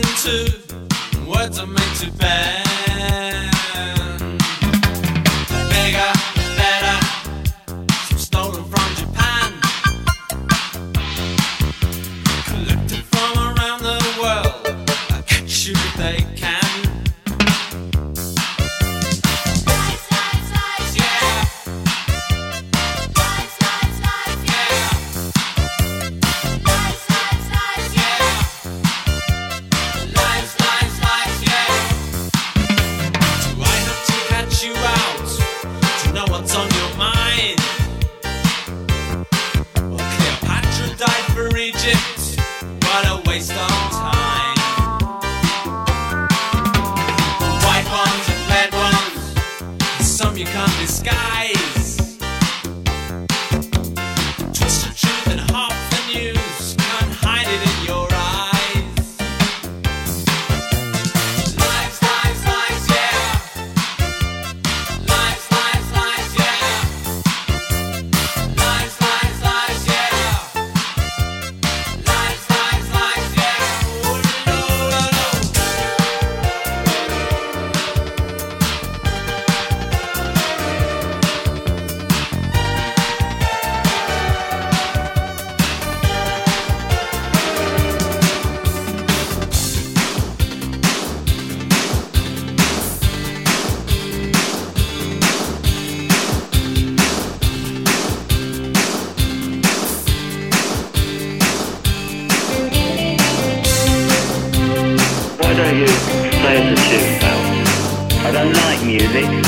two words are made to bend. I don't like music.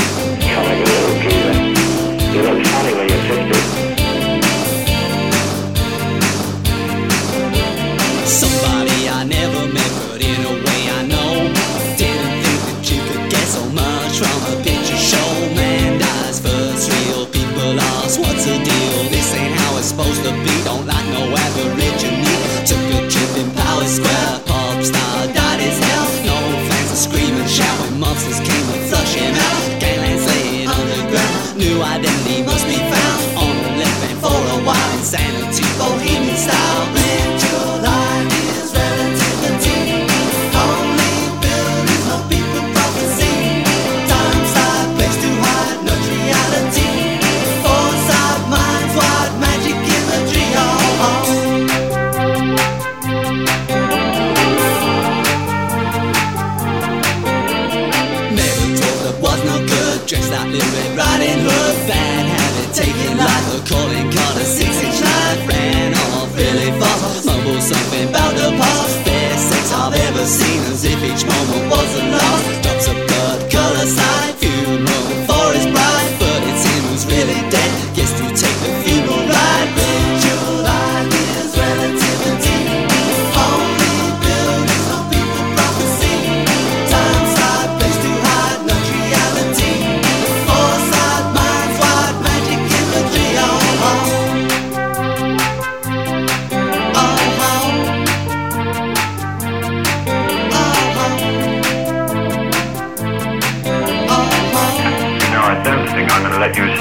I do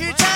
you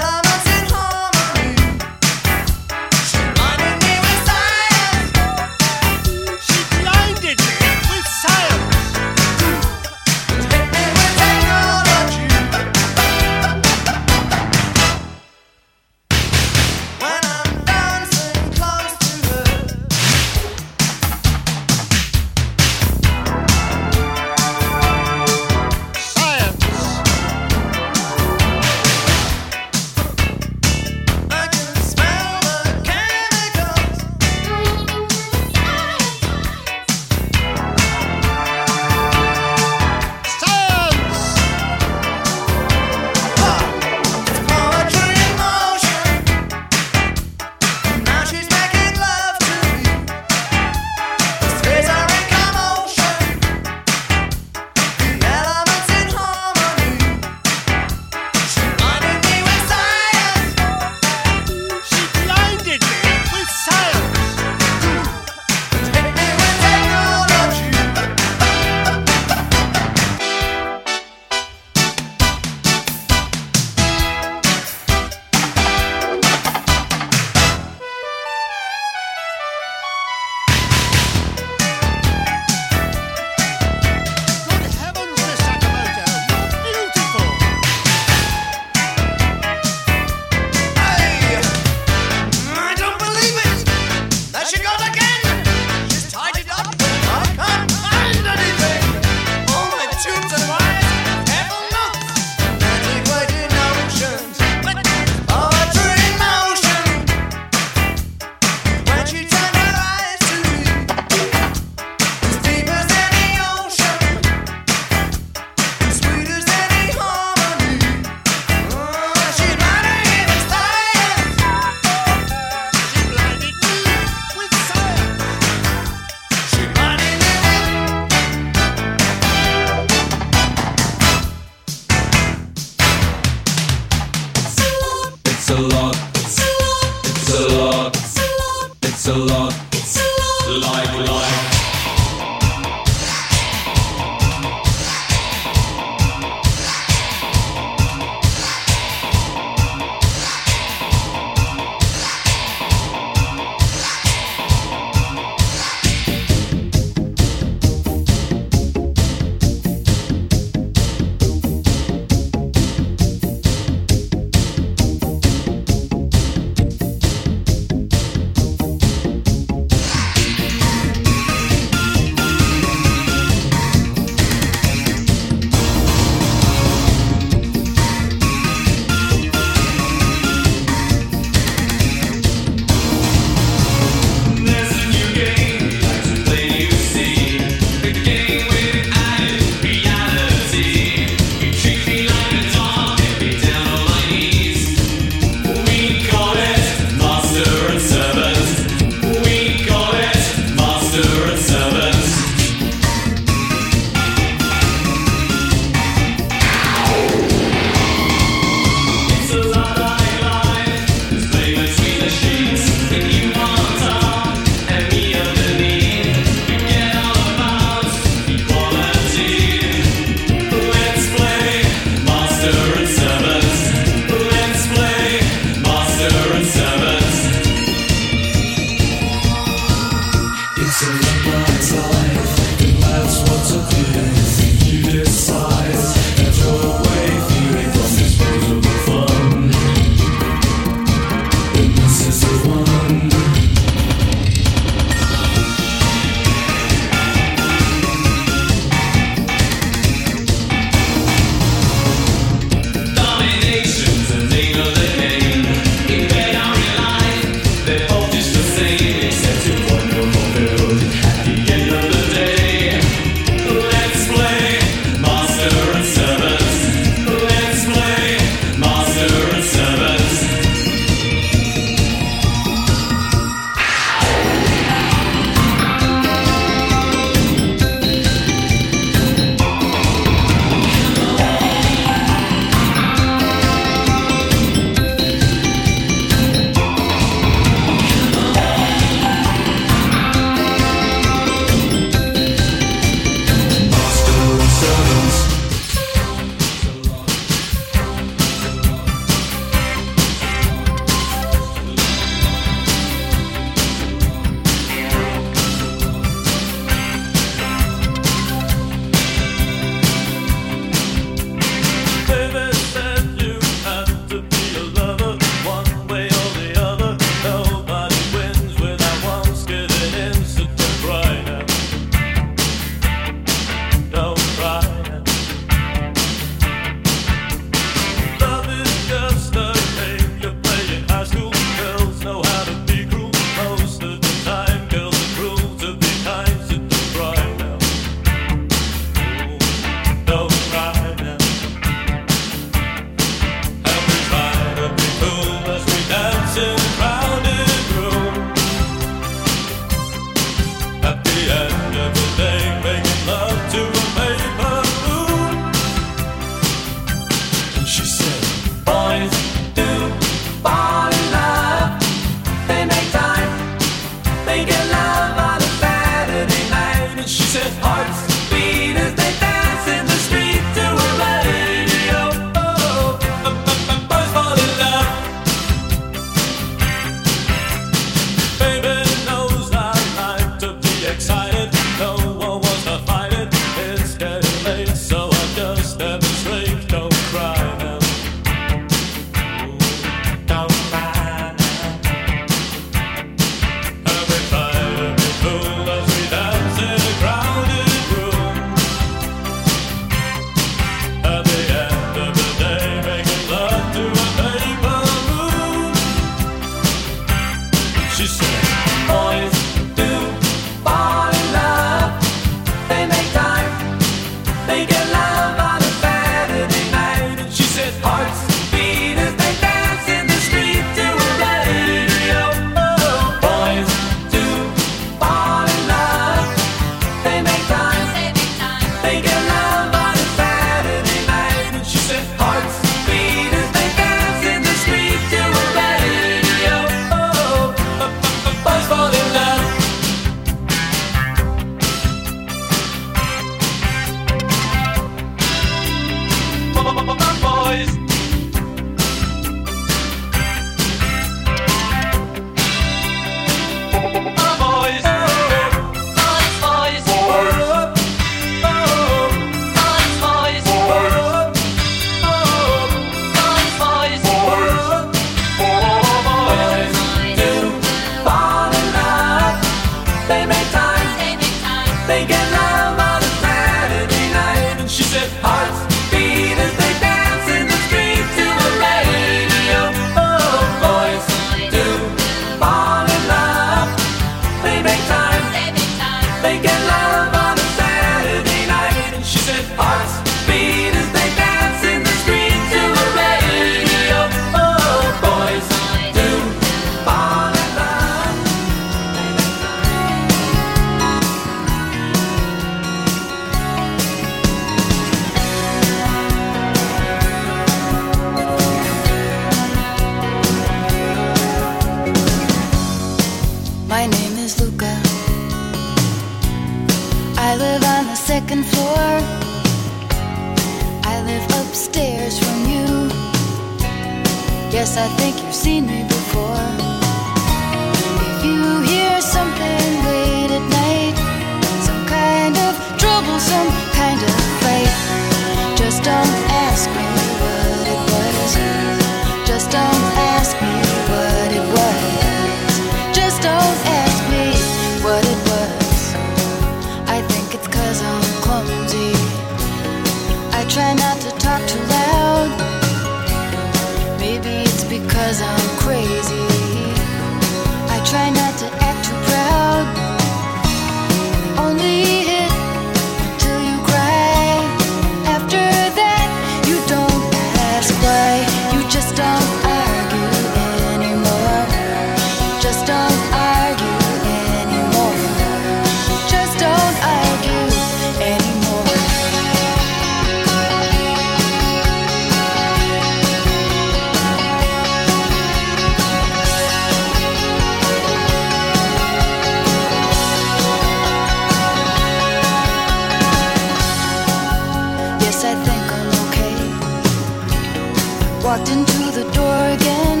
To the door again.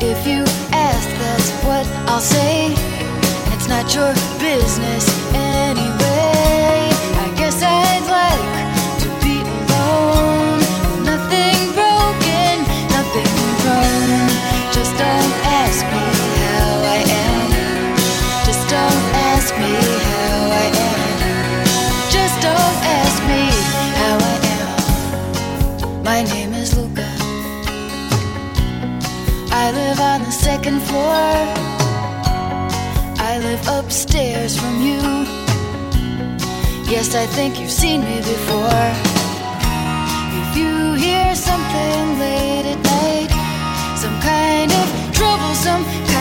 If you ask, that's what I'll say. It's not your business anyway. second floor. I live upstairs from you. Yes, I think you've seen me before. If you hear something late at night, some kind of troublesome.